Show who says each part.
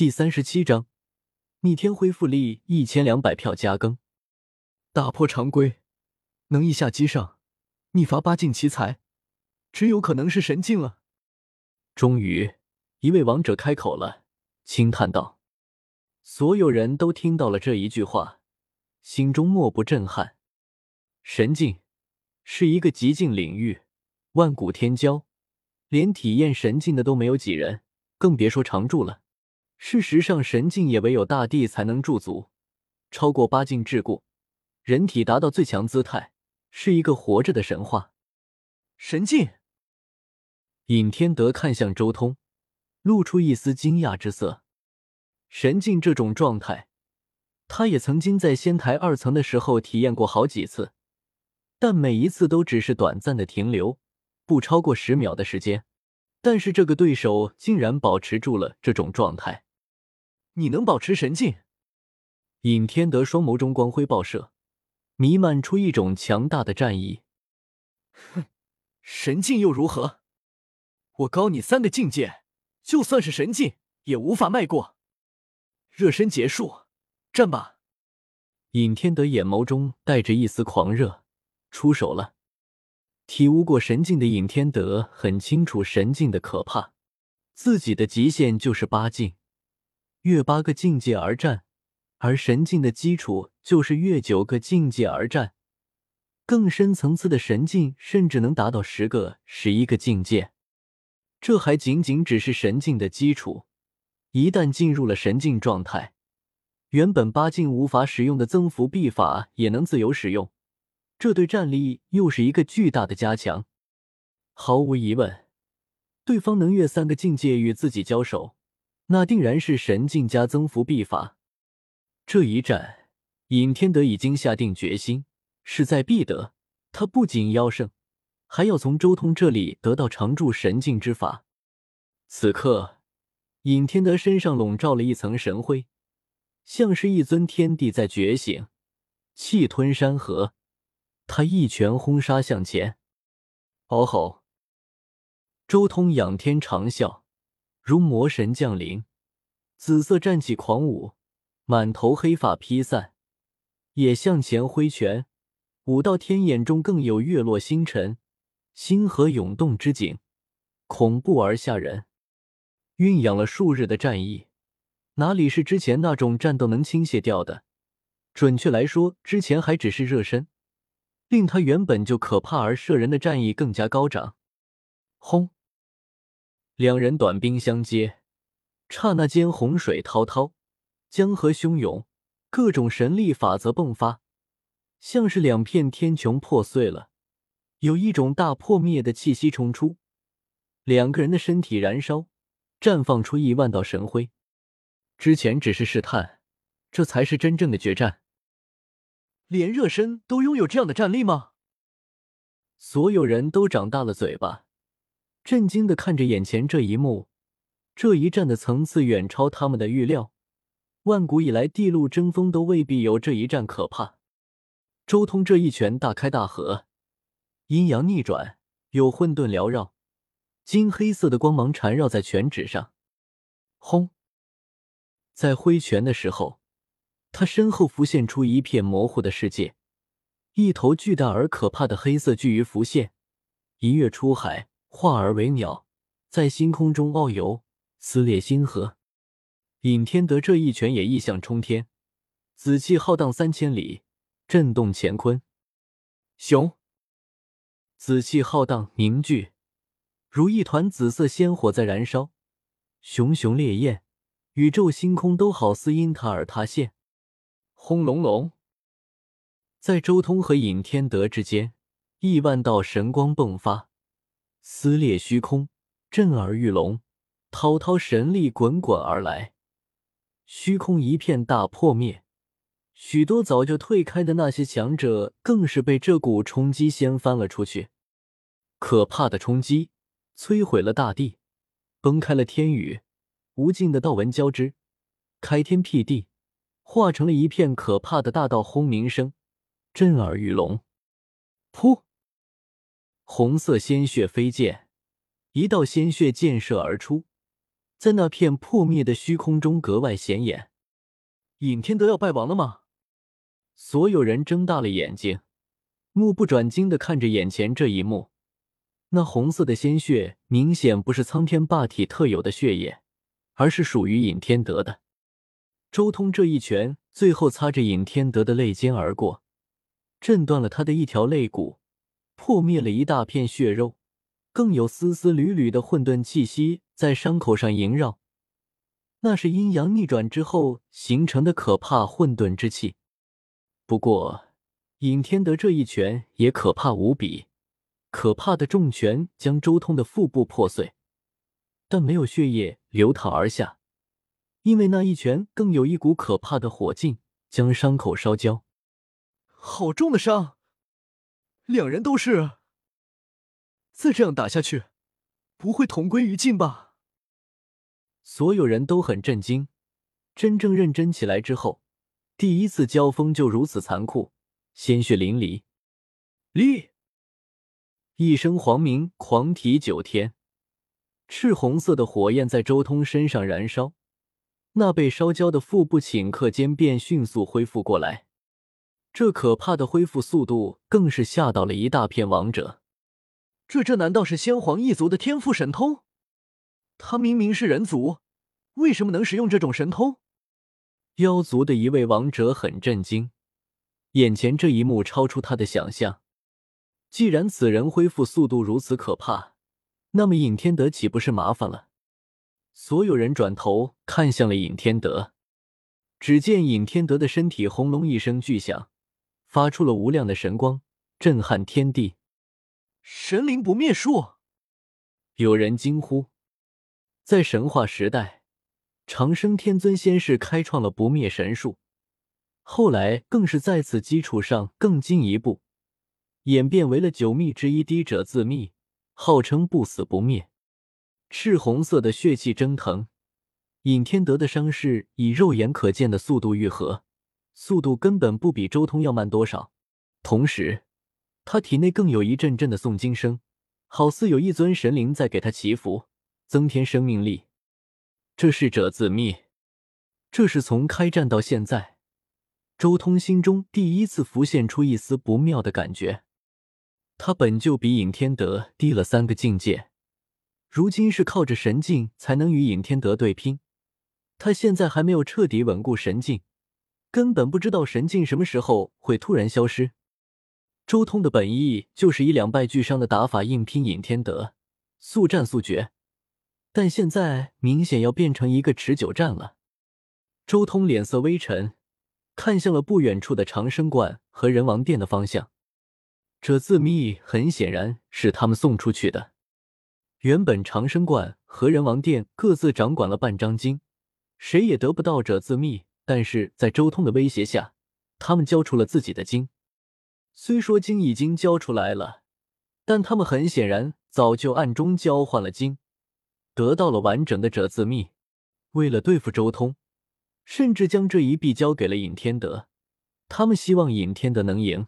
Speaker 1: 第三十七章，逆天恢复力一千两百票加更，打破常规，能一下击上，逆伐八境奇才，只有可能是神境了。终于，一位王者开口了，轻叹道：“所有人都听到了这一句话，心中莫不震撼。神境是一个极境领域，万古天骄，连体验神境的都没有几人，更别说常驻了。事实上，神境也唯有大帝才能驻足，超过八境桎梏，人体达到最强姿态，是一个活着的神话。神境。”尹天德看向周通，露出一丝惊讶之色。神境这种状态，他也曾经在仙台二层的时候体验过好几次，但每一次都只是短暂的停留，不超过十秒的时间。但是这个对手竟然保持住了这种状态。你能保持神境？尹天德双眸中光辉爆射，弥漫出一种强大的战意。哼，神境又如何？我高你三个境界，就算是神境也无法迈过。热身结束，战吧！尹天德眼眸中带着一丝狂热，出手了。体悟过神境的尹天德很清楚神境的可怕，自己的极限就是八境，越八个境界而战；而神境的基础就是越九个境界而战。更深层次的神境甚至能达到十个、十一个境界。这还仅仅只是神境的基础，一旦进入了神境状态，原本八境无法使用的增幅秘法也能自由使用，这对战力又是一个巨大的加强。毫无疑问，对方能越三个境界与自己交手，那定然是神境加增幅秘法。这一战，尹天德已经下定决心，势在必得。他不仅要胜。还要从周通这里得到常驻神境之法。此刻，尹天德身上笼罩了一层神辉，像是一尊天地在觉醒，气吞山河。他一拳轰杀向前，嗷吼！周通仰天长啸，如魔神降临，紫色战旗狂舞，满头黑发披散，也向前挥拳，武道天眼中更有月落星辰。星河涌动之景，恐怖而吓人。酝养了数日的战役，哪里是之前那种战斗能倾泻掉的？准确来说，之前还只是热身，令他原本就可怕而摄人的战意更加高涨。轰！两人短兵相接，刹那间洪水滔滔，江河汹涌，各种神力法则迸发，像是两片天穹破碎了。有一种大破灭的气息冲出，两个人的身体燃烧，绽放出亿万道神辉。之前只是试探，这才是真正的决战。连热身都拥有这样的战力吗？所有人都长大了嘴巴，震惊的看着眼前这一幕。这一战的层次远超他们的预料，万古以来地路争锋都未必有这一战可怕。周通这一拳大开大合。阴阳逆转，有混沌缭绕，金黑色的光芒缠绕在拳指上。轰！在挥拳的时候，他身后浮现出一片模糊的世界，一头巨大而可怕的黑色巨鱼浮现，一跃出海，化而为鸟，在星空中遨游，撕裂星河。尹天德这一拳也异象冲天，紫气浩荡三千里，震动乾坤。熊。紫气浩荡凝聚，如一团紫色仙火在燃烧，熊熊烈焰，宇宙星空都好似因它而塌陷。轰隆隆，在周通和尹天德之间，亿万道神光迸发，撕裂虚空，震耳欲聋，滔滔神力滚滚而来，虚空一片大破灭。许多早就退开的那些强者，更是被这股冲击掀翻了出去。可怕的冲击，摧毁了大地，崩开了天宇，无尽的道纹交织，开天辟地，化成了一片可怕的大道轰鸣声，震耳欲聋。噗！红色鲜血飞溅，一道鲜血溅射而出，在那片破灭的虚空中格外显眼。尹天德要败亡了吗？所有人睁大了眼睛，目不转睛的看着眼前这一幕。那红色的鲜血明显不是苍天霸体特有的血液，而是属于尹天德的。周通这一拳，最后擦着尹天德的肋间而过，震断了他的一条肋骨，破灭了一大片血肉，更有丝丝缕缕的混沌气息在伤口上萦绕。那是阴阳逆转之后形成的可怕混沌之气。不过，尹天德这一拳也可怕无比。可怕的重拳将周通的腹部破碎，但没有血液流淌而下，因为那一拳更有一股可怕的火劲将伤口烧焦。好重的伤！两人都是……再这样打下去，不会同归于尽吧？所有人都很震惊。真正认真起来之后，第一次交锋就如此残酷，鲜血淋漓。立。一声黄鸣，狂啼九天，赤红色的火焰在周通身上燃烧，那被烧焦的腹部顷刻间便迅速恢复过来。这可怕的恢复速度更是吓到了一大片王者。这这难道是先皇一族的天赋神通？他明明是人族，为什么能使用这种神通？妖族的一位王者很震惊，眼前这一幕超出他的想象。既然此人恢复速度如此可怕，那么尹天德岂不是麻烦了？所有人转头看向了尹天德，只见尹天德的身体轰隆一声巨响，发出了无量的神光，震撼天地。神灵不灭术！有人惊呼。在神话时代，长生天尊先是开创了不灭神术，后来更是在此基础上更进一步。演变为了九秘之一滴者自秘，号称不死不灭。赤红色的血气蒸腾，尹天德的伤势以肉眼可见的速度愈合，速度根本不比周通要慢多少。同时，他体内更有一阵阵的诵经声，好似有一尊神灵在给他祈福，增添生命力。这是者自灭，这是从开战到现在，周通心中第一次浮现出一丝不妙的感觉。他本就比尹天德低了三个境界，如今是靠着神境才能与尹天德对拼。他现在还没有彻底稳固神境，根本不知道神境什么时候会突然消失。周通的本意就是以两败俱伤的打法硬拼尹天德，速战速决，但现在明显要变成一个持久战了。周通脸色微沉，看向了不远处的长生观和人王殿的方向。这字密很显然是他们送出去的。原本长生观和人王殿各自掌管了半张经，谁也得不到这字密。但是在周通的威胁下，他们交出了自己的经。虽说经已经交出来了，但他们很显然早就暗中交换了经，得到了完整的者字密。为了对付周通，甚至将这一臂交给了尹天德。他们希望尹天德能赢。